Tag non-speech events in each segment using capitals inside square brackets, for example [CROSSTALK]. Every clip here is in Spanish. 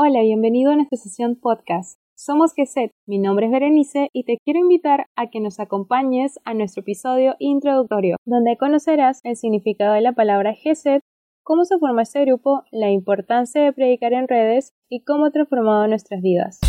Hola, bienvenido a nuestra sesión podcast. Somos GESET, mi nombre es Berenice y te quiero invitar a que nos acompañes a nuestro episodio introductorio, donde conocerás el significado de la palabra GESET, cómo se forma este grupo, la importancia de predicar en redes y cómo ha transformado nuestras vidas.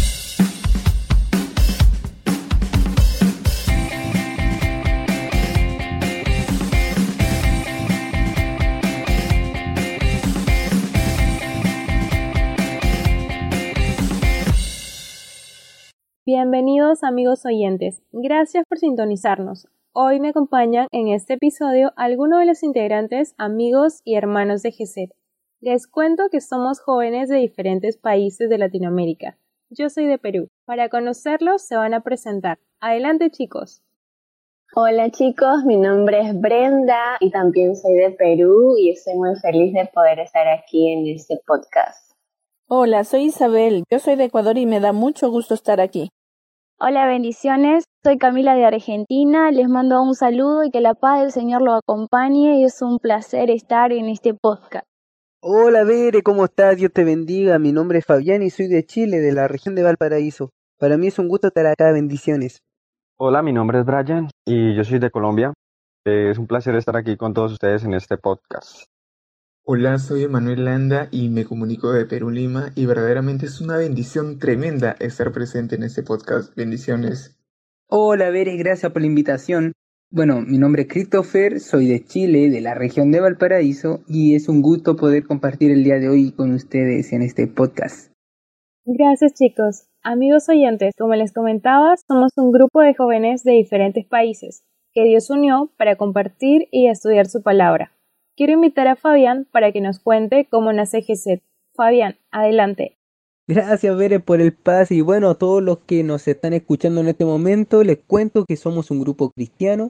Bienvenidos amigos oyentes, gracias por sintonizarnos. Hoy me acompañan en este episodio algunos de los integrantes, amigos y hermanos de GESET. Les cuento que somos jóvenes de diferentes países de Latinoamérica. Yo soy de Perú. Para conocerlos se van a presentar. Adelante chicos. Hola chicos, mi nombre es Brenda y también soy de Perú y estoy muy feliz de poder estar aquí en este podcast. Hola, soy Isabel, yo soy de Ecuador y me da mucho gusto estar aquí. Hola, bendiciones. Soy Camila de Argentina. Les mando un saludo y que la paz del Señor lo acompañe. Y es un placer estar en este podcast. Hola, Bere, ¿cómo estás? Dios te bendiga. Mi nombre es Fabián y soy de Chile, de la región de Valparaíso. Para mí es un gusto estar acá. Bendiciones. Hola, mi nombre es Brian y yo soy de Colombia. Es un placer estar aquí con todos ustedes en este podcast. Hola, soy Emanuel Landa y me comunico de Perú Lima y verdaderamente es una bendición tremenda estar presente en este podcast. Bendiciones. Hola, Bere, gracias por la invitación. Bueno, mi nombre es Christopher, soy de Chile, de la región de Valparaíso y es un gusto poder compartir el día de hoy con ustedes en este podcast. Gracias chicos. Amigos oyentes, como les comentaba, somos un grupo de jóvenes de diferentes países que Dios unió para compartir y estudiar su palabra quiero invitar a Fabián para que nos cuente cómo nace GESET. Fabián, adelante. Gracias, Bere, por el pase. Y bueno, a todos los que nos están escuchando en este momento, les cuento que somos un grupo cristiano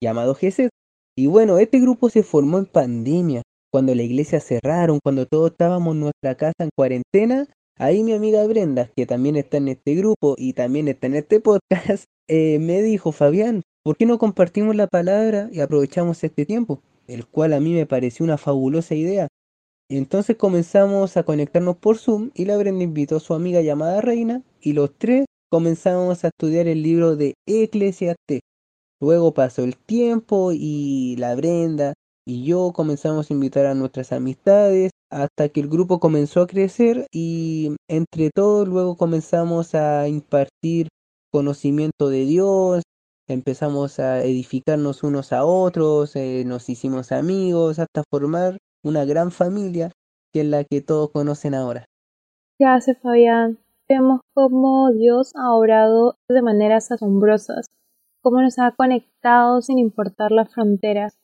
llamado GESET. Y bueno, este grupo se formó en pandemia, cuando la iglesia cerraron, cuando todos estábamos en nuestra casa en cuarentena. Ahí mi amiga Brenda, que también está en este grupo y también está en este podcast, [LAUGHS] eh, me dijo, Fabián, ¿por qué no compartimos la palabra y aprovechamos este tiempo? El cual a mí me pareció una fabulosa idea. Entonces comenzamos a conectarnos por Zoom y la Brenda invitó a su amiga llamada Reina y los tres comenzamos a estudiar el libro de Eclesiastes. Luego pasó el tiempo y la Brenda y yo comenzamos a invitar a nuestras amistades hasta que el grupo comenzó a crecer y entre todos luego comenzamos a impartir conocimiento de Dios, empezamos a edificarnos unos a otros, eh, nos hicimos amigos, hasta formar una gran familia que es la que todos conocen ahora. Gracias, Fabián. Vemos cómo Dios ha obrado de maneras asombrosas, cómo nos ha conectado sin importar las fronteras.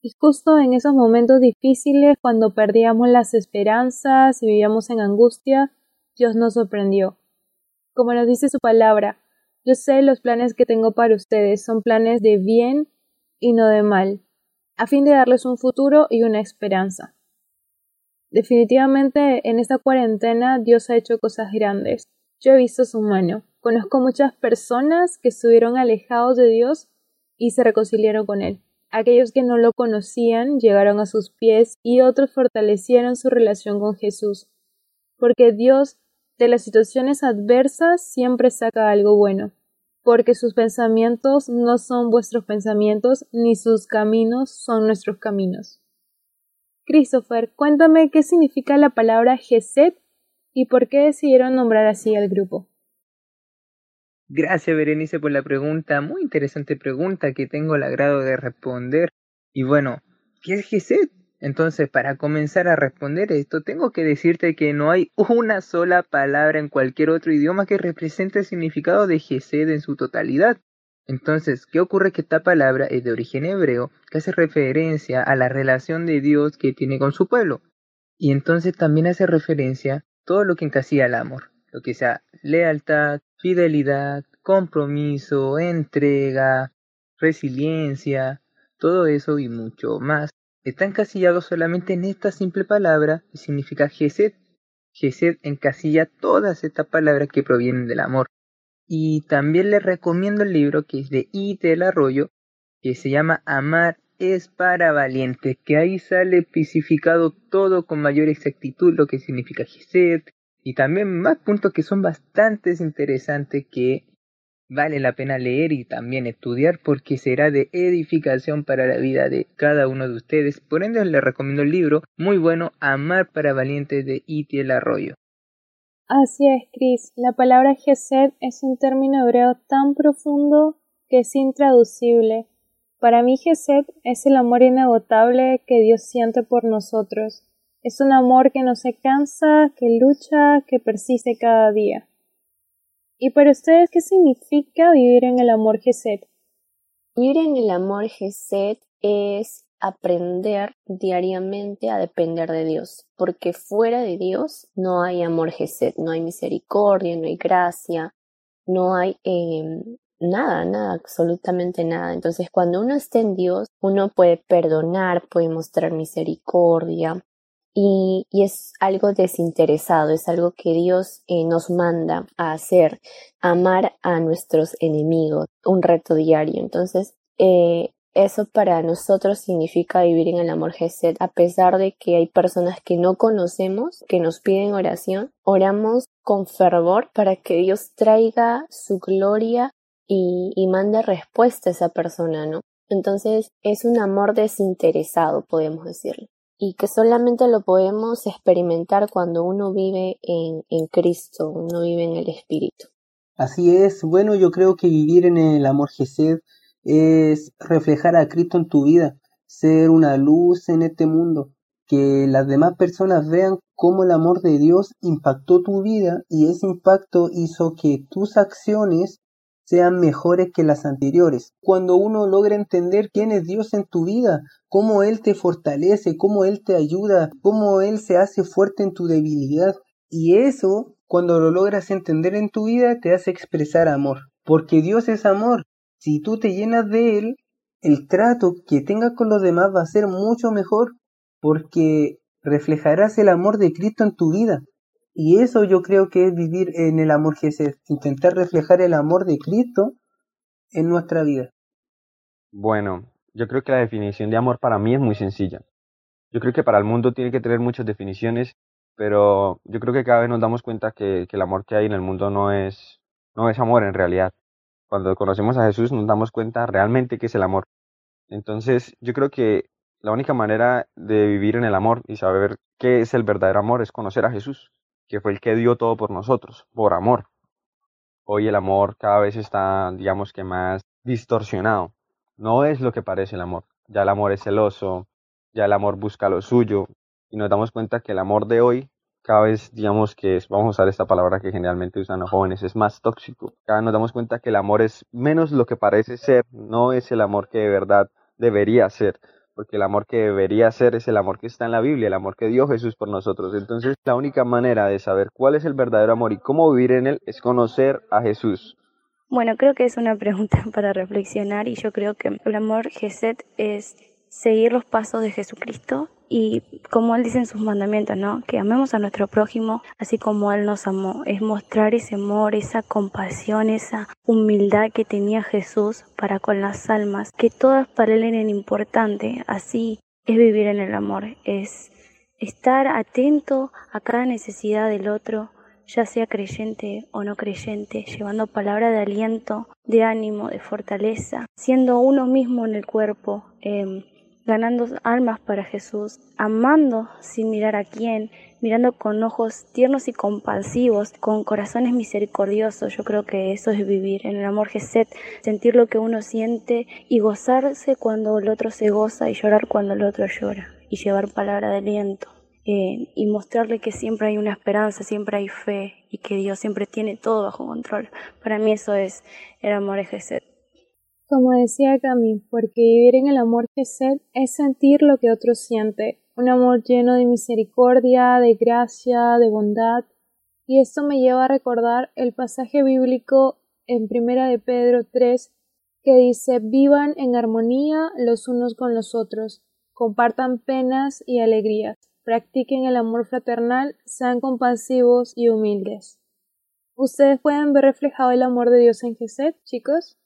Y justo en esos momentos difíciles, cuando perdíamos las esperanzas y vivíamos en angustia, Dios nos sorprendió. Como nos dice su palabra, yo sé los planes que tengo para ustedes son planes de bien y no de mal, a fin de darles un futuro y una esperanza. Definitivamente en esta cuarentena Dios ha hecho cosas grandes. Yo he visto su mano. Conozco muchas personas que estuvieron alejados de Dios y se reconciliaron con Él. Aquellos que no lo conocían llegaron a sus pies y otros fortalecieron su relación con Jesús. Porque Dios de las situaciones adversas siempre saca algo bueno porque sus pensamientos no son vuestros pensamientos, ni sus caminos son nuestros caminos. Christopher, cuéntame qué significa la palabra Geset y por qué decidieron nombrar así al grupo. Gracias, Berenice, por la pregunta. Muy interesante pregunta que tengo el agrado de responder. Y bueno, ¿qué es Geset? Entonces, para comenzar a responder esto, tengo que decirte que no hay una sola palabra en cualquier otro idioma que represente el significado de Gesed en su totalidad. Entonces, ¿qué ocurre? Que esta palabra es de origen hebreo, que hace referencia a la relación de Dios que tiene con su pueblo. Y entonces también hace referencia a todo lo que encasilla el amor, lo que sea lealtad, fidelidad, compromiso, entrega, resiliencia, todo eso y mucho más está encasillado solamente en esta simple palabra que significa Gesed. Gesed encasilla todas estas palabras que provienen del amor. Y también les recomiendo el libro que es de Ite el Arroyo, que se llama Amar es para valientes, que ahí sale especificado todo con mayor exactitud lo que significa Gesed, y también más puntos que son bastante interesantes que vale la pena leer y también estudiar porque será de edificación para la vida de cada uno de ustedes. Por ende les recomiendo el libro muy bueno Amar para Valientes de Itiel Arroyo. Así es, Chris. La palabra Gesed es un término hebreo tan profundo que es intraducible. Para mí Gesed es el amor inagotable que Dios siente por nosotros. Es un amor que no se cansa, que lucha, que persiste cada día. ¿Y para ustedes qué significa vivir en el amor Gesed? Vivir en el amor Gesed es aprender diariamente a depender de Dios, porque fuera de Dios no hay amor Gesed, no hay misericordia, no hay gracia, no hay eh, nada, nada, absolutamente nada. Entonces, cuando uno está en Dios, uno puede perdonar, puede mostrar misericordia y, es algo desinteresado, es algo que Dios eh, nos manda a hacer, amar a nuestros enemigos, un reto diario. Entonces, eh, eso para nosotros significa vivir en el amor Gesed, a pesar de que hay personas que no conocemos, que nos piden oración, oramos con fervor para que Dios traiga su gloria y, y manda respuesta a esa persona, ¿no? Entonces es un amor desinteresado, podemos decirlo, y que solamente lo podemos experimentar cuando uno vive en, en Cristo, uno vive en el Espíritu. Así es, bueno, yo creo que vivir en el amor Gesed es reflejar a Cristo en tu vida, ser una luz en este mundo, que las demás personas vean cómo el amor de Dios impactó tu vida y ese impacto hizo que tus acciones sean mejores que las anteriores. Cuando uno logra entender quién es Dios en tu vida, cómo Él te fortalece, cómo Él te ayuda, cómo Él se hace fuerte en tu debilidad. Y eso, cuando lo logras entender en tu vida, te hace expresar amor. Porque Dios es amor. Si tú te llenas de Él, el trato que tengas con los demás va a ser mucho mejor porque reflejarás el amor de Cristo en tu vida. Y eso yo creo que es vivir en el amor Jesús, intentar reflejar el amor de Cristo en nuestra vida. Bueno, yo creo que la definición de amor para mí es muy sencilla. Yo creo que para el mundo tiene que tener muchas definiciones, pero yo creo que cada vez nos damos cuenta que, que el amor que hay en el mundo no es, no es amor en realidad. Cuando conocemos a Jesús nos damos cuenta realmente que es el amor. Entonces yo creo que la única manera de vivir en el amor y saber qué es el verdadero amor es conocer a Jesús que fue el que dio todo por nosotros, por amor. Hoy el amor cada vez está, digamos que más distorsionado. No es lo que parece el amor. Ya el amor es celoso, ya el amor busca lo suyo. Y nos damos cuenta que el amor de hoy cada vez, digamos que es, vamos a usar esta palabra que generalmente usan los jóvenes, es más tóxico. Cada vez nos damos cuenta que el amor es menos lo que parece ser, no es el amor que de verdad debería ser porque el amor que debería ser es el amor que está en la Biblia, el amor que dio Jesús por nosotros. Entonces, la única manera de saber cuál es el verdadero amor y cómo vivir en él es conocer a Jesús. Bueno, creo que es una pregunta [LAUGHS] para reflexionar y yo creo que el amor Geset es seguir los pasos de Jesucristo y como Él dice en sus mandamientos, ¿no? Que amemos a nuestro prójimo así como Él nos amó. Es mostrar ese amor, esa compasión, esa humildad que tenía Jesús para con las almas, que todas para Él eran importantes. Así es vivir en el amor, es estar atento a cada necesidad del otro, ya sea creyente o no creyente, llevando palabra de aliento, de ánimo, de fortaleza, siendo uno mismo en el cuerpo. Eh, ganando almas para Jesús, amando sin mirar a quién, mirando con ojos tiernos y compasivos, con corazones misericordiosos. Yo creo que eso es vivir en el amor Geset, sentir lo que uno siente y gozarse cuando el otro se goza y llorar cuando el otro llora y llevar palabra de aliento. Eh, y mostrarle que siempre hay una esperanza, siempre hay fe y que Dios siempre tiene todo bajo control. Para mí eso es el amor Geset. Como decía Cami, porque vivir en el amor Gesed es sentir lo que otro siente, un amor lleno de misericordia, de gracia, de bondad. Y esto me lleva a recordar el pasaje bíblico en Primera de Pedro 3 que dice vivan en armonía los unos con los otros, compartan penas y alegrías, practiquen el amor fraternal, sean compasivos y humildes. ¿Ustedes pueden ver reflejado el amor de Dios en Gesed, chicos?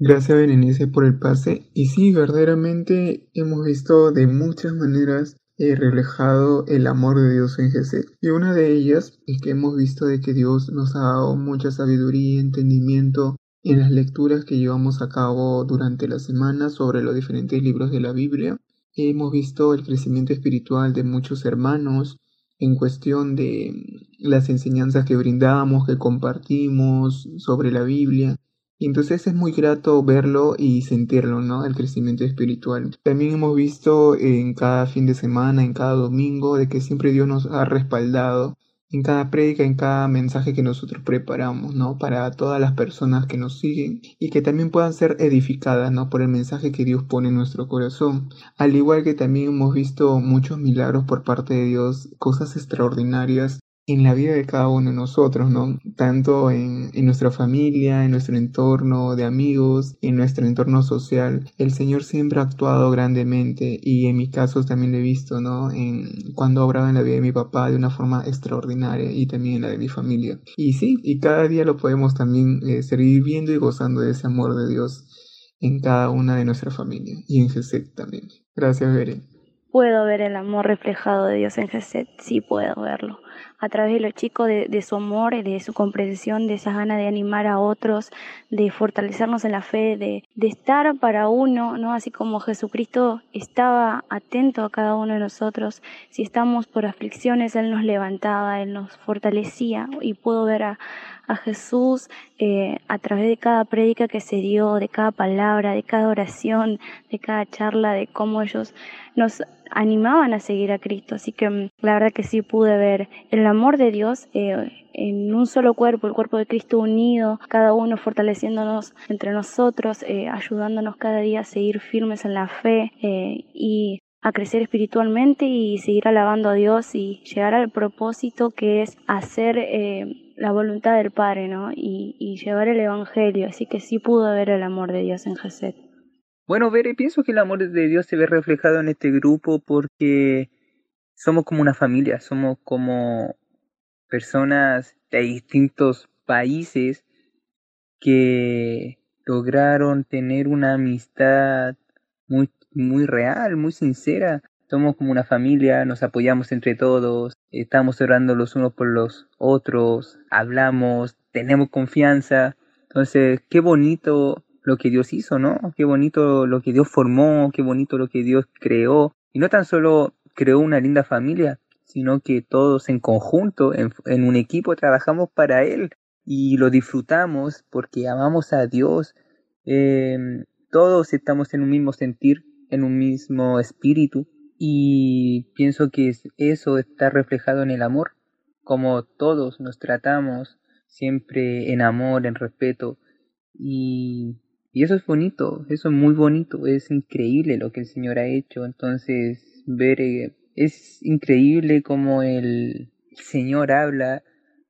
Gracias Berenice por el pase y sí, verdaderamente hemos visto de muchas maneras eh, reflejado el amor de Dios en Jesús. Y una de ellas es que hemos visto de que Dios nos ha dado mucha sabiduría, entendimiento en las lecturas que llevamos a cabo durante la semana sobre los diferentes libros de la Biblia. Hemos visto el crecimiento espiritual de muchos hermanos en cuestión de las enseñanzas que brindamos, que compartimos sobre la Biblia. Y entonces es muy grato verlo y sentirlo, ¿no? El crecimiento espiritual. También hemos visto en cada fin de semana, en cada domingo, de que siempre Dios nos ha respaldado en cada prédica, en cada mensaje que nosotros preparamos, ¿no? Para todas las personas que nos siguen y que también puedan ser edificadas, ¿no? Por el mensaje que Dios pone en nuestro corazón. Al igual que también hemos visto muchos milagros por parte de Dios, cosas extraordinarias en la vida de cada uno de nosotros, ¿no? Tanto en, en, nuestra familia, en nuestro entorno de amigos, en nuestro entorno social. El Señor siempre ha actuado grandemente y en mi caso también lo he visto, ¿no? En, cuando ha obrado en la vida de mi papá de una forma extraordinaria y también en la de mi familia. Y sí, y cada día lo podemos también eh, seguir viendo y gozando de ese amor de Dios en cada una de nuestra familia y en Jesús también. Gracias, Beren. Puedo ver el amor reflejado de Dios en Jesús, sí puedo verlo a través de los chicos, de, su amor, de su comprensión, de esa gana de animar a otros, de fortalecernos en la fe, de, de estar para uno, ¿no? Así como Jesucristo estaba atento a cada uno de nosotros, si estamos por aflicciones, Él nos levantaba, Él nos fortalecía y puedo ver a, a Jesús eh, a través de cada prédica que se dio, de cada palabra, de cada oración, de cada charla, de cómo ellos nos animaban a seguir a Cristo. Así que mm, la verdad que sí pude ver el amor de Dios eh, en un solo cuerpo, el cuerpo de Cristo unido, cada uno fortaleciéndonos entre nosotros, eh, ayudándonos cada día a seguir firmes en la fe eh, y a crecer espiritualmente y seguir alabando a Dios y llegar al propósito que es hacer la voluntad del Padre, ¿no? Y, llevar el Evangelio. Así que sí pudo ver el amor de Dios en Jesús. Bueno, Bere, pienso que el amor de Dios se ve reflejado en este grupo porque somos como una familia, somos como personas de distintos países que lograron tener una amistad muy, muy real, muy sincera. Somos como una familia, nos apoyamos entre todos, estamos orando los unos por los otros, hablamos, tenemos confianza. Entonces, qué bonito lo que Dios hizo, ¿no? Qué bonito lo que Dios formó, qué bonito lo que Dios creó. Y no tan solo creó una linda familia, sino que todos en conjunto, en, un equipo, trabajamos para Él y lo disfrutamos porque amamos a Dios. Em, todos estamos en un mismo sentir, en un mismo espíritu y pienso que eso está reflejado en el amor, como todos nos tratamos siempre en amor, en respeto y y eso es bonito, eso es muy bonito, es increíble lo que el Señor ha hecho. Entonces, ver, eh, es increíble como el Señor habla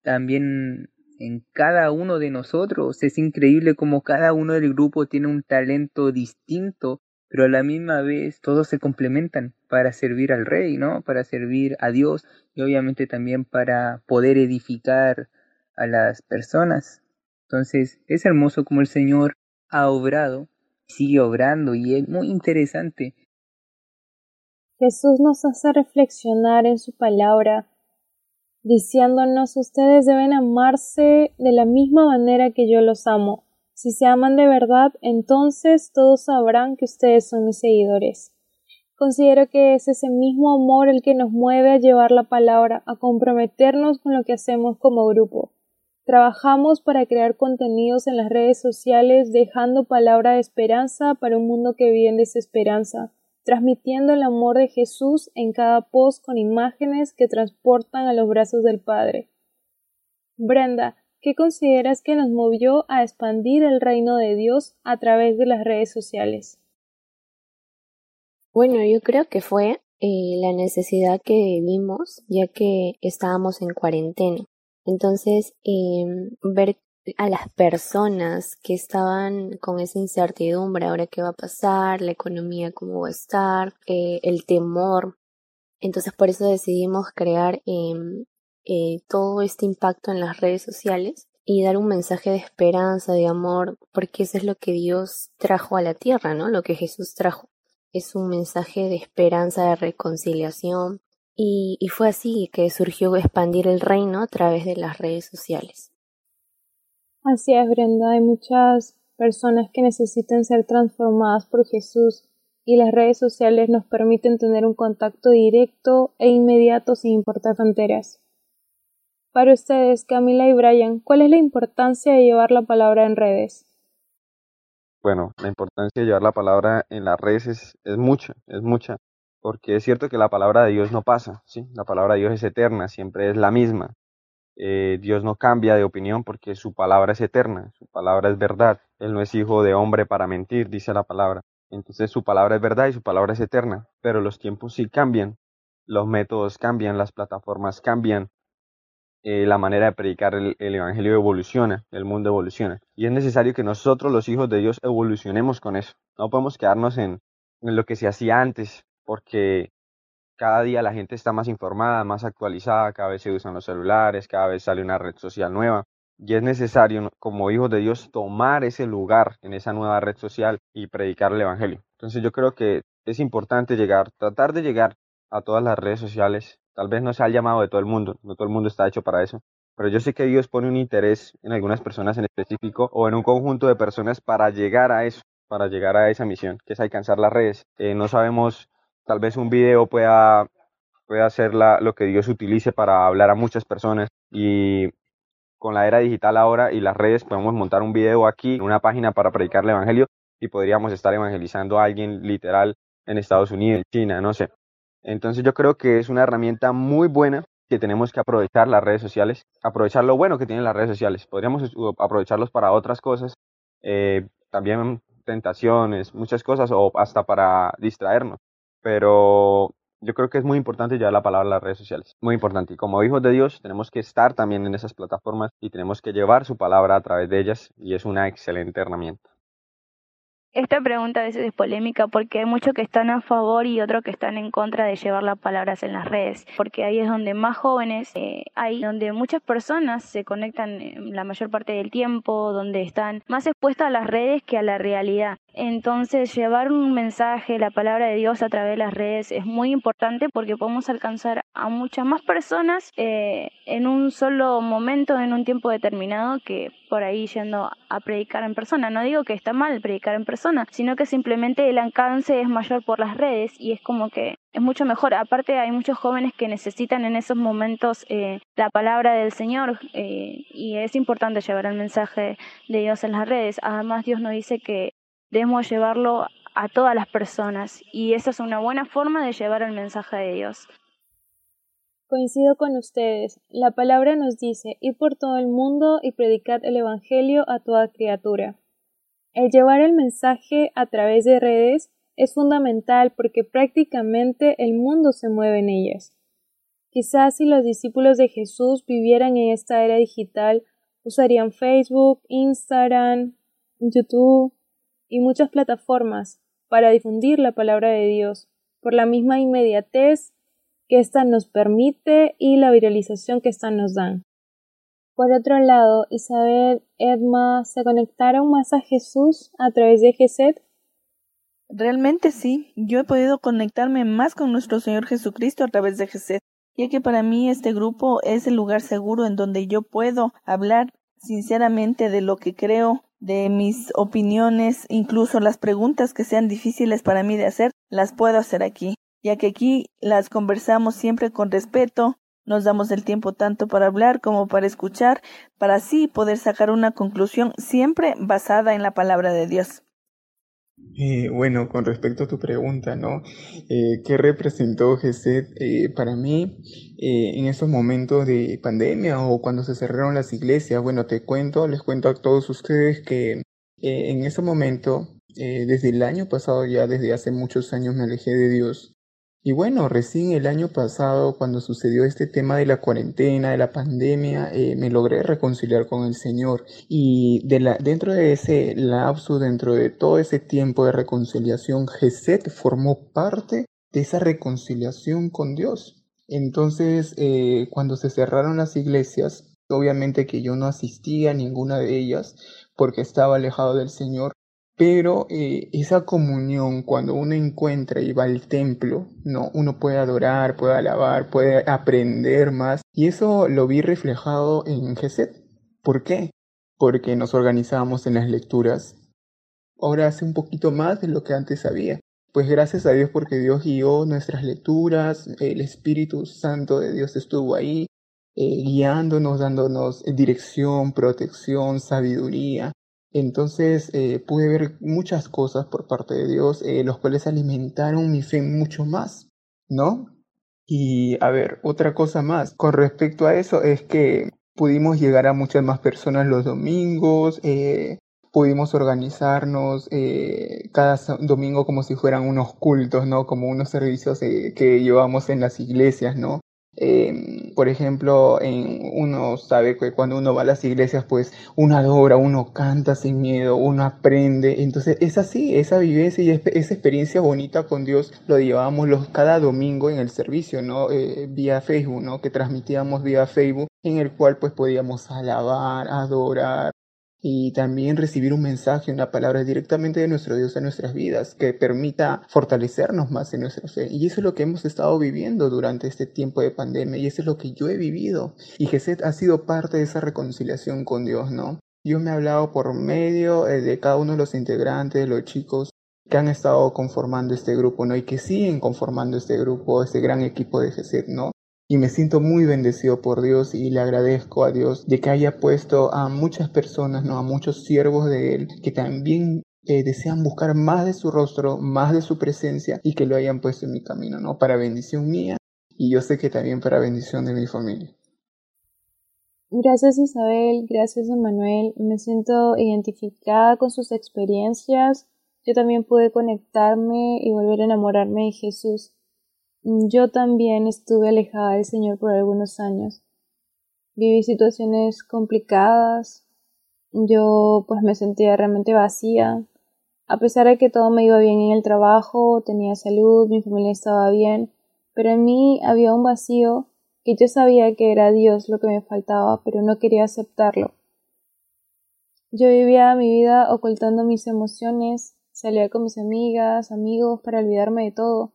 también en cada uno de nosotros. Es increíble como cada uno del grupo tiene un talento distinto, pero a la misma vez todos se complementan para servir al Rey, ¿no? Para servir a Dios y obviamente también para poder edificar a las personas. Entonces, es hermoso como el Señor ha obrado, sigue obrando y es muy interesante. Jesús nos hace reflexionar en su palabra, diciéndonos ustedes deben amarse de la misma manera que yo los amo. Si se aman de verdad, entonces todos sabrán que ustedes son mis seguidores. Considero que es ese mismo amor el que nos mueve a llevar la palabra, a comprometernos con lo que hacemos como grupo. Trabajamos para crear contenidos en las redes sociales dejando palabra de esperanza para un mundo que vive en desesperanza, transmitiendo el amor de Jesús en cada post con imágenes que transportan a los brazos del Padre. Brenda, ¿qué consideras que nos movió a expandir el reino de Dios a través de las redes sociales? Bueno, yo creo que fue eh, la necesidad que vimos ya que estábamos en cuarentena. Entonces, em, ver a las personas que estaban con esa incertidumbre, ahora qué va a pasar, la economía cómo va a estar, eh, el temor. Entonces, por eso decidimos crear em, eh, todo este impacto en las redes sociales y dar un mensaje de esperanza, de amor, porque eso es lo que Dios trajo a la tierra, ¿no? Lo que Jesús trajo. es un mensaje de esperanza, de reconciliación, y, y fue así que surgió expandir el reino a través de las redes sociales. Así es, Brenda, hay muchas personas que necesitan ser transformadas por Jesús y las redes sociales nos permiten tener un contacto directo e inmediato sin importar fronteras. Para ustedes, Camila y Brian, ¿cuál es la importancia de llevar la palabra en redes? Bueno, la importancia de llevar la palabra en las redes es, mucha, es mucha, porque es cierto que la palabra de Dios no pasa, ¿sí? La palabra de Dios es eterna, siempre es la misma. Eh, Dios no cambia de opinión porque su palabra es eterna, su palabra es verdad. Él no es hijo de hombre para mentir, dice la palabra. Entonces su palabra es verdad y su palabra es eterna, pero los tiempos sí cambian, los métodos cambian, las plataformas cambian, eh, la manera de predicar el, Evangelio evoluciona, el mundo evoluciona. Y es necesario que nosotros, los hijos de Dios, evolucionemos con eso. No podemos quedarnos en, en lo que se hacía antes, porque cada día la gente está más informada, más actualizada, cada vez se usan los celulares, cada vez sale una red social nueva. Y es necesario, como hijos de Dios, tomar ese lugar en esa nueva red social y predicar el Evangelio. Entonces yo creo que es importante llegar, tratar de llegar a todas las redes sociales Tal vez no sea el llamado de todo el mundo, no todo el mundo está hecho para eso, pero yo sé que Dios pone un interés en algunas personas en específico o en un conjunto de personas para llegar a eso, para llegar a esa misión, que es alcanzar las redes. Eh, no sabemos, tal vez un video pueda, pueda ser lo que Dios utilice para hablar a muchas personas y con la era digital ahora y las redes podemos montar un video aquí una página para predicar el Evangelio y podríamos estar evangelizando a alguien literal en Estados Unidos, en China, no sé. Entonces yo creo que es una herramienta muy buena que tenemos que aprovechar las redes sociales, aprovechar lo bueno que tienen las redes sociales. Podríamos aprovecharlos para otras cosas, eh, también tentaciones, muchas cosas, o hasta para distraernos. Pero yo creo que es muy importante llevar la palabra a las redes sociales. Muy importante. Y como hijos de Dios tenemos que estar también en esas plataformas y tenemos que llevar su palabra a través de ellas y es una excelente herramienta. Esta pregunta a veces es polémica porque hay muchos que están a favor y otros que están en contra de llevar las palabras en las redes, porque ahí es donde más jóvenes eh, hay, donde muchas personas se conectan eh, la mayor parte del tiempo, donde están más expuestas a las redes que a la realidad. Entonces, llevar un mensaje, la palabra de Dios a través de las redes es muy importante porque podemos alcanzar a muchas más personas eh, en un solo momento, en un tiempo determinado, que por ahí yendo a predicar en persona. No digo que está mal predicar en persona, sino que simplemente el alcance es mayor por las redes y es como que es mucho mejor. Aparte hay muchos jóvenes que necesitan en esos momentos eh, la palabra del Señor eh, y es importante llevar el mensaje de Dios en las redes. Además Dios nos dice que debemos llevarlo a todas las personas y esa es una buena forma de llevar el mensaje de Dios. Coincido con ustedes. La palabra nos dice, ir por todo el mundo y predicad el Evangelio a toda criatura. El llevar el mensaje a través de redes es fundamental porque prácticamente el mundo se mueve en ellas. Quizás si los discípulos de Jesús vivieran en esta era digital, usarían Facebook, Instagram, YouTube, y muchas plataformas para difundir la palabra de Dios, por la misma inmediatez que ésta nos permite y la viralización que ésta nos dan. Por otro lado, Isabel, Edma, ¿se conectaron más a Jesús a través de Geset? Realmente sí, yo he podido conectarme más con nuestro Señor Jesucristo a través de Geset, ya que para mí este grupo es el lugar seguro en donde yo puedo hablar sinceramente de lo que creo de mis opiniones, incluso las preguntas que sean difíciles para mí de hacer, las puedo hacer aquí, ya que aquí las conversamos siempre con respeto, nos damos el tiempo tanto para hablar como para escuchar, para así poder sacar una conclusión siempre basada en la palabra de Dios. Eh, bueno, con respecto a tu pregunta, ¿no? Eh, ¿Qué representó GESED eh, para mí en esos momentos de pandemia o cuando se cerraron las iglesias? Bueno, te cuento, les cuento a todos ustedes que en ese momento, desde el año pasado ya, desde hace muchos años me alejé de Dios y bueno, recién el año pasado, cuando sucedió este tema de la cuarentena, de la pandemia, eh, me logré reconciliar con el Señor. Y de la, dentro de ese lapso, dentro de todo ese tiempo de reconciliación, Geset formó parte de esa reconciliación con Dios. Entonces, eh, cuando se cerraron las iglesias, obviamente que yo no asistía a ninguna de ellas porque estaba alejado del Señor, pero eh, esa comunión, cuando uno encuentra y va al templo, no, uno puede adorar, puede alabar, puede aprender más. Y eso lo vi reflejado en Geset. ¿Por qué? Porque nos organizábamos en las lecturas. Ahora hace un poquito más de lo que antes había. Pues gracias a Dios porque Dios guió nuestras lecturas, el Espíritu Santo de Dios estuvo ahí, eh, guiándonos, dándonos dirección, protección, sabiduría. Entonces eh, pude ver muchas cosas por parte de Dios, eh, los cuales alimentaron mi fe mucho más, ¿no? Y a ver, otra cosa más con respecto a eso es que pudimos llegar a muchas más personas los domingos, eh, pudimos organizarnos cada domingo como si fueran unos cultos, ¿no? Como unos servicios que llevamos en las iglesias, ¿no? Eh, por ejemplo, en, uno sabe que cuando uno va a las iglesias, pues uno adora, uno canta sin miedo, uno aprende. Entonces es así, esa vivencia y esa experiencia bonita con Dios lo llevábamos los, cada domingo en el servicio, ¿no? Eh, vía Facebook, ¿no? Que transmitíamos vía Facebook, en el cual pues podíamos alabar, adorar, y también recibir un mensaje, una palabra directamente de nuestro Dios en nuestras vidas que permita fortalecernos más en nuestra fe. Y eso es lo que hemos estado viviendo durante este tiempo de pandemia y eso es lo que yo he vivido. Y Jesús ha sido parte de esa reconciliación con Dios, ¿no? Dios me ha hablado por medio eh, de cada uno de los integrantes, los chicos que han estado conformando este grupo, ¿no? Y que siguen conformando este grupo, este gran equipo de Jesús, ¿no? Y me siento muy bendecido por Dios y le agradezco a Dios de que haya puesto a muchas personas, no a muchos siervos de Él que también eh, desean buscar más de su rostro, más de su presencia y que lo hayan puesto en mi camino, ¿no? Para bendición mía y yo sé que también para bendición de mi familia. Gracias Isabel, gracias Emanuel, me siento identificada con sus experiencias, yo también pude conectarme y volver a enamorarme de Jesús. Yo también estuve alejada del Señor por algunos años. Viví situaciones complicadas. Yo pues me sentía realmente vacía. A pesar de que todo me iba bien en el trabajo, tenía salud, mi familia estaba bien, pero en mí había un vacío que yo sabía que era Dios lo que me faltaba, pero no quería aceptarlo. Yo vivía mi vida ocultando mis emociones, salía con mis amigas, amigos para olvidarme de todo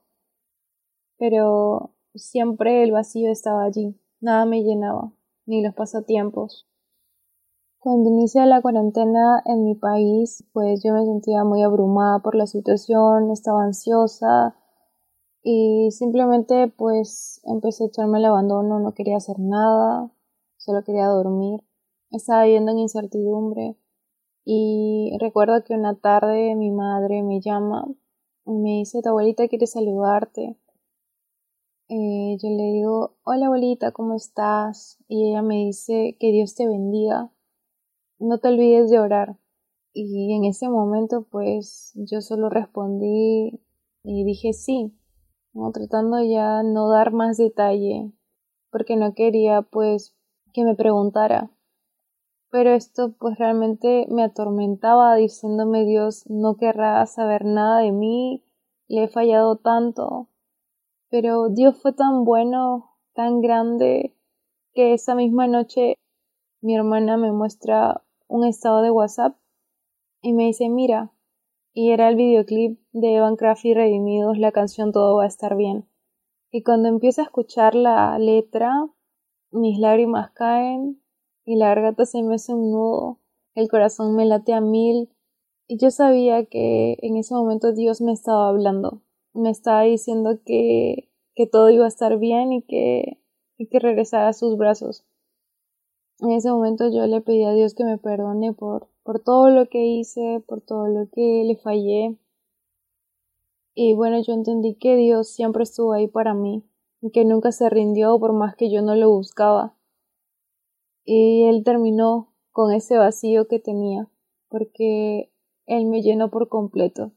pero siempre el vacío estaba allí, nada me llenaba, ni los pasatiempos. Cuando inicia la cuarentena en mi país, pues yo me sentía muy abrumada por la situación, estaba ansiosa y simplemente pues empecé a echarme el abandono, no quería hacer nada, solo quería dormir. Estaba viviendo en incertidumbre y recuerdo que una tarde mi madre me llama y me dice, tu abuelita quiere saludarte. Eh, yo le digo, hola abuelita, ¿cómo estás? Y ella me dice, que Dios te bendiga, no te olvides de orar. Y en ese momento pues yo solo respondí y dije sí, tratando ya no dar más detalle, porque no quería pues que me preguntara. Pero esto pues realmente me atormentaba diciéndome Dios no querrá saber nada de mí, le he fallado tanto, pero Dios fue tan bueno, tan grande, que esa misma noche mi hermana me muestra un estado de WhatsApp y me dice, mira, y era el videoclip de Evan Craft y Redimidos, la canción Todo va a estar bien. Y cuando empiezo a escuchar la letra, mis lágrimas caen y la garganta se me hace un nudo, el corazón me late a mil y yo sabía que en ese momento Dios me estaba hablando me estaba diciendo que, que todo iba a estar bien y que, y que regresara a sus brazos. En ese momento yo le pedí a Dios que me perdone por, por todo lo que hice, por todo lo que le fallé. Y bueno, yo entendí que Dios siempre estuvo ahí para mí, y que nunca se rindió por más que yo no lo buscaba. Y Él terminó con ese vacío que tenía, porque Él me llenó por completo.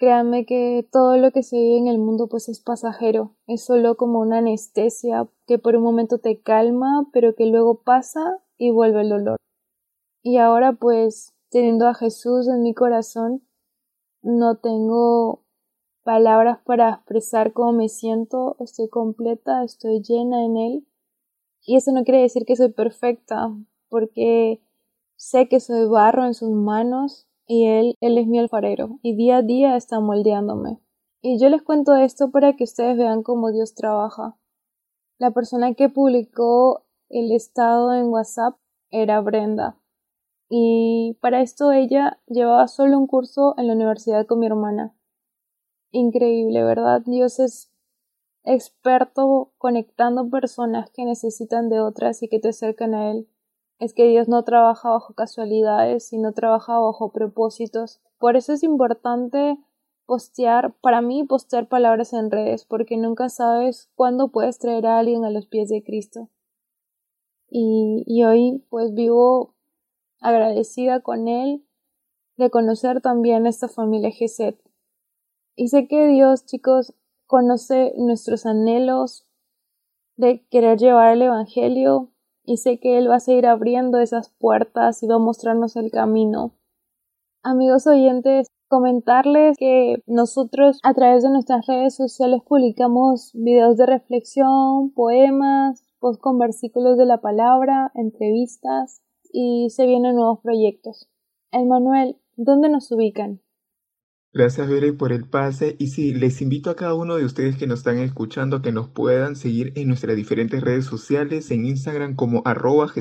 Créanme que todo lo que se vive en el mundo pues es pasajero, es solo como una anestesia que por un momento te calma, pero que luego pasa y vuelve el dolor. Y ahora pues teniendo a Jesús en mi corazón, no tengo palabras para expresar cómo me siento, estoy completa, estoy llena en Él. Y eso no quiere decir que soy perfecta, porque sé que soy barro en sus manos y Él, Él es mi alfarero, y día a día está moldeándome. Y yo les cuento esto para que ustedes vean cómo Dios trabaja. La persona que publicó el estado en WhatsApp era Brenda. Y para esto ella llevaba solo un curso en la universidad con mi hermana. Increíble, ¿verdad? Dios es experto conectando personas que necesitan de otras y que te acercan a Él. Es que Dios no trabaja bajo casualidades, sino trabaja bajo propósitos. Por eso es importante postear, para mí postear palabras en redes, porque nunca sabes cuándo puedes traer a alguien a los pies de Cristo. Y, y hoy pues vivo agradecida con Él de conocer también esta familia Geset. Y sé que Dios, chicos, conoce nuestros anhelos de querer llevar el Evangelio y sé que Él va a seguir abriendo esas puertas y va a mostrarnos el camino. Amigos oyentes, comentarles que nosotros a través de nuestras redes sociales publicamos videos de reflexión, poemas, post con versículos de la palabra, entrevistas y se vienen nuevos proyectos. Emanuel, ¿dónde nos ubican? Gracias, Bere, por el pase. Y sí, les invito a cada uno de ustedes que nos están escuchando que nos puedan seguir en nuestras diferentes redes sociales, en Instagram como arroba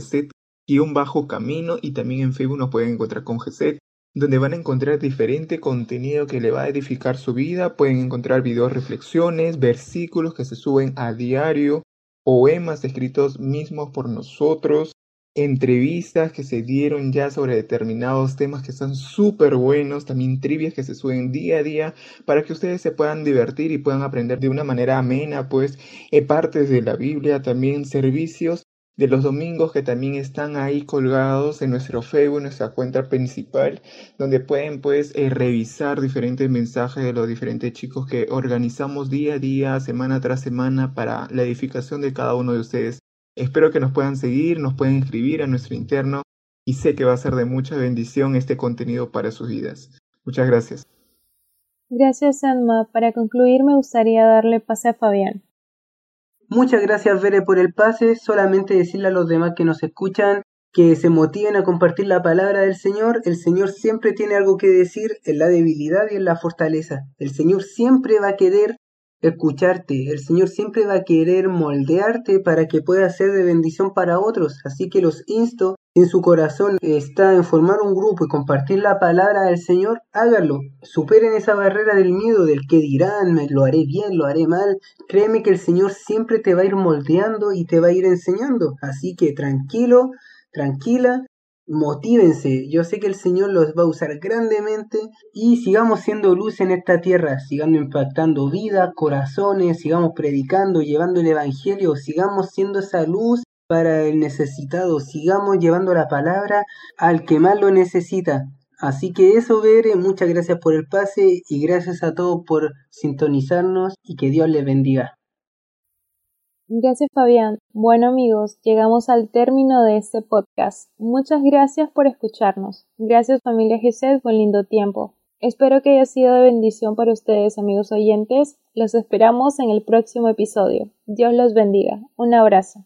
bajo camino y también en Facebook nos pueden encontrar con GZ donde van a encontrar diferente contenido que le va a edificar su vida. Pueden encontrar videos, reflexiones, versículos que se suben a diario, poemas escritos mismos por nosotros, entrevistas que se dieron ya sobre determinados temas que están súper buenos, también trivias que se suben día a día para que ustedes se puedan divertir y puedan aprender de una manera amena, pues eh, partes de la Biblia, también servicios de los domingos que también están ahí colgados en nuestro Facebook, nuestra cuenta principal, donde pueden pues eh, revisar diferentes mensajes de los diferentes chicos que organizamos día a día, semana tras semana para la edificación de cada uno de ustedes. Espero que nos puedan seguir, nos pueden escribir a nuestro interno y sé que va a ser de mucha bendición este contenido para sus vidas. Muchas gracias. Gracias, Anma. Para concluir, me gustaría darle pase a Fabián. Muchas gracias, Vere, por el pase. Solamente decirle a los demás que nos escuchan que se motiven a compartir la palabra del Señor. El Señor siempre tiene algo que decir en la debilidad y en la fortaleza. El Señor siempre va a querer escucharte. El Señor siempre va a querer moldearte para que puedas ser de bendición para otros. Así que los insto en su corazón está en formar un grupo y compartir la palabra del Señor, hágalo. Superen esa barrera del miedo, del que dirán, me lo haré bien, lo haré mal. Créeme que el Señor siempre te va a ir moldeando y te va a ir enseñando. Así que tranquilo, tranquila, motívense. Yo sé que el Señor los va a usar grandemente y sigamos siendo luz en esta tierra, sigamos impactando vidas, corazones, sigamos predicando, llevando el Evangelio, sigamos siendo esa luz para el necesitado, sigamos llevando la palabra al que más lo necesita. Así que eso, Bere, muchas gracias por el pase y gracias a todos por sintonizarnos y que Dios les bendiga. Gracias Fabián. Bueno amigos, llegamos al término de este podcast. Muchas gracias por escucharnos. Gracias familia Gesed por lindo tiempo. Espero que haya sido de bendición para ustedes amigos oyentes. Los esperamos en el próximo episodio. Dios los bendiga. Un abrazo.